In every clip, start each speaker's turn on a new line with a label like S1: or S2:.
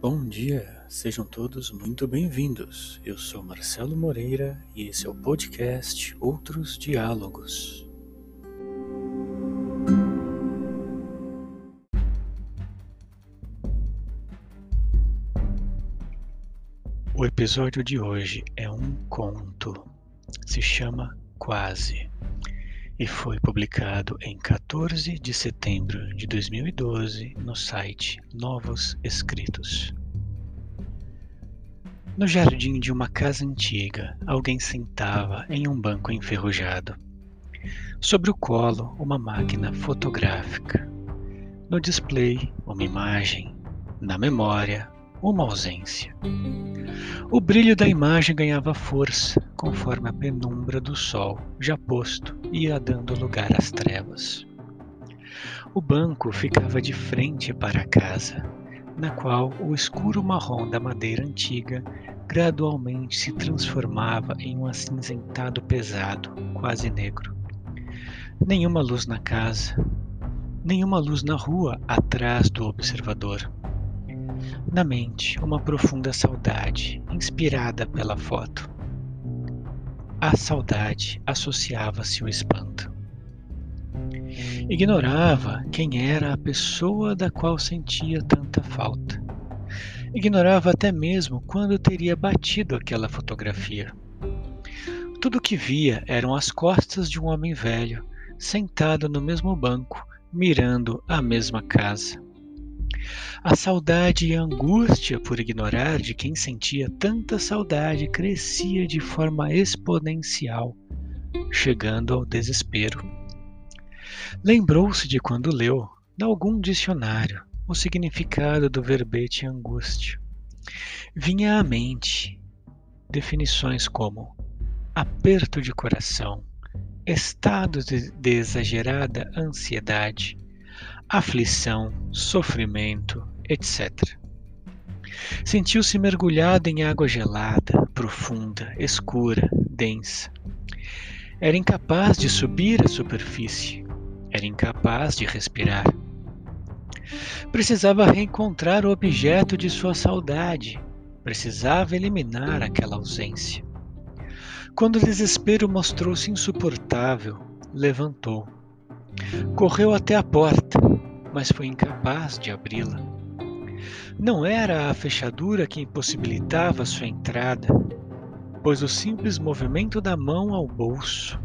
S1: Bom dia, sejam todos muito bem-vindos. Eu sou Marcelo Moreira e esse é o podcast Outros Diálogos. O episódio de hoje é um conto. Se chama Quase e foi publicado em 14 de setembro de 2012 no site Novos Escritos. No jardim de uma casa antiga, alguém sentava em um banco enferrujado. Sobre o colo, uma máquina fotográfica. No display, uma imagem. Na memória, uma ausência. O brilho da imagem ganhava força conforme a penumbra do sol, já posto, ia dando lugar às trevas. O banco ficava de frente para a casa, na qual o escuro marrom da madeira antiga gradualmente se transformava em um acinzentado pesado, quase negro. Nenhuma luz na casa, nenhuma luz na rua atrás do observador. Na mente, uma profunda saudade, inspirada pela foto. À saudade associava-se o espanto. Ignorava quem era a pessoa da qual sentia tanta falta. Ignorava até mesmo quando teria batido aquela fotografia. Tudo o que via eram as costas de um homem velho, sentado no mesmo banco, mirando a mesma casa. A saudade e a angústia por ignorar de quem sentia tanta saudade crescia de forma exponencial, chegando ao desespero. Lembrou-se de quando leu, em algum dicionário, o significado do verbete angústia. Vinha à mente definições como aperto de coração, estado de, de exagerada ansiedade, aflição, sofrimento, etc. Sentiu-se mergulhado em água gelada, profunda, escura, densa. Era incapaz de subir à superfície. Era incapaz de respirar. Precisava reencontrar o objeto de sua saudade. Precisava eliminar aquela ausência. Quando o desespero mostrou-se insuportável, levantou. Correu até a porta, mas foi incapaz de abri-la. Não era a fechadura que impossibilitava sua entrada, pois o simples movimento da mão ao bolso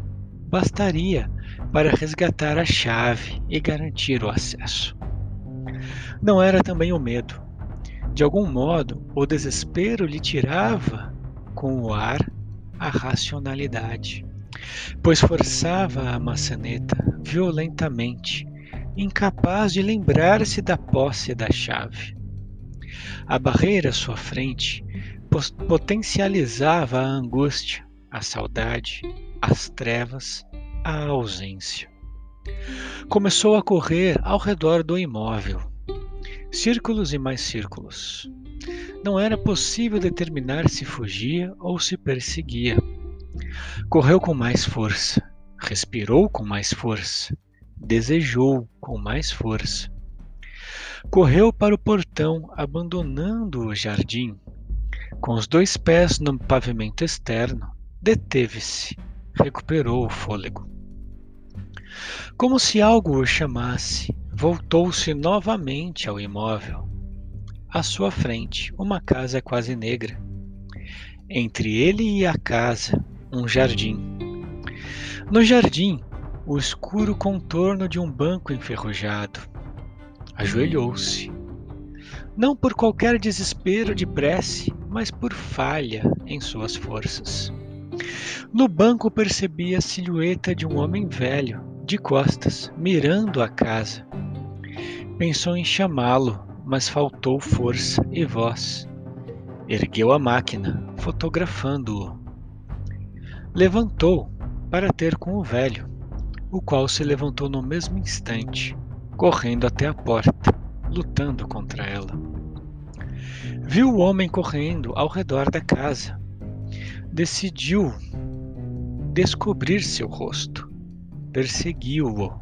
S1: bastaria para resgatar a chave e garantir o acesso. Não era também o medo. De algum modo, o desespero lhe tirava, com o ar, a racionalidade, pois forçava a maçaneta violentamente incapaz de lembrar-se da posse da chave. A barreira à sua frente potencializava a angústia, a saudade, as trevas, a ausência. Começou a correr ao redor do imóvel. Círculos e mais círculos. Não era possível determinar se fugia ou se perseguia. Correu com mais força, respirou com mais força, desejou com mais força. Correu para o portão, abandonando o jardim. Com os dois pés no pavimento externo, deteve-se, recuperou o fôlego. Como se algo o chamasse, voltou-se novamente ao imóvel. À sua frente, uma casa quase negra. Entre ele e a casa, um jardim. No jardim, o escuro contorno de um banco enferrujado. Ajoelhou-se. Não por qualquer desespero de prece, mas por falha em suas forças. No banco percebia a silhueta de um homem velho, de costas, mirando a casa. Pensou em chamá-lo, mas faltou força e voz. Ergueu a máquina, fotografando-o. Levantou para ter com o velho o qual se levantou no mesmo instante, correndo até a porta, lutando contra ela. Viu o homem correndo ao redor da casa. Decidiu descobrir seu rosto. Perseguiu-o.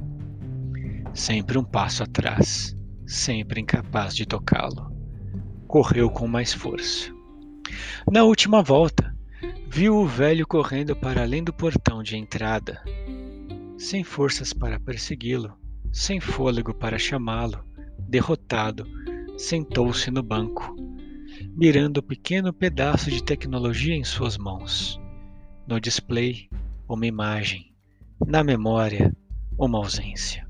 S1: Sempre um passo atrás, sempre incapaz de tocá-lo. correu com mais força. Na última volta, viu o velho correndo para além do portão de entrada. Sem forças para persegui-lo, sem fôlego para chamá-lo, derrotado, sentou-se no banco, mirando o pequeno pedaço de tecnologia em suas mãos. No display, uma imagem. Na memória, uma ausência.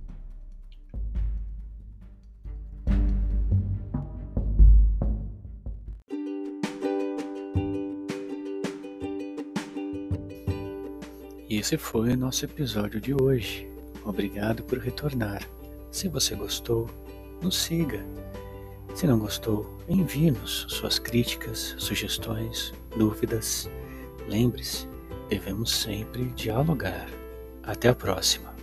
S1: Esse foi o nosso episódio de hoje. Obrigado por retornar. Se você gostou, nos siga. Se não gostou, envie-nos suas críticas, sugestões, dúvidas. Lembre-se, devemos sempre dialogar. Até a próxima.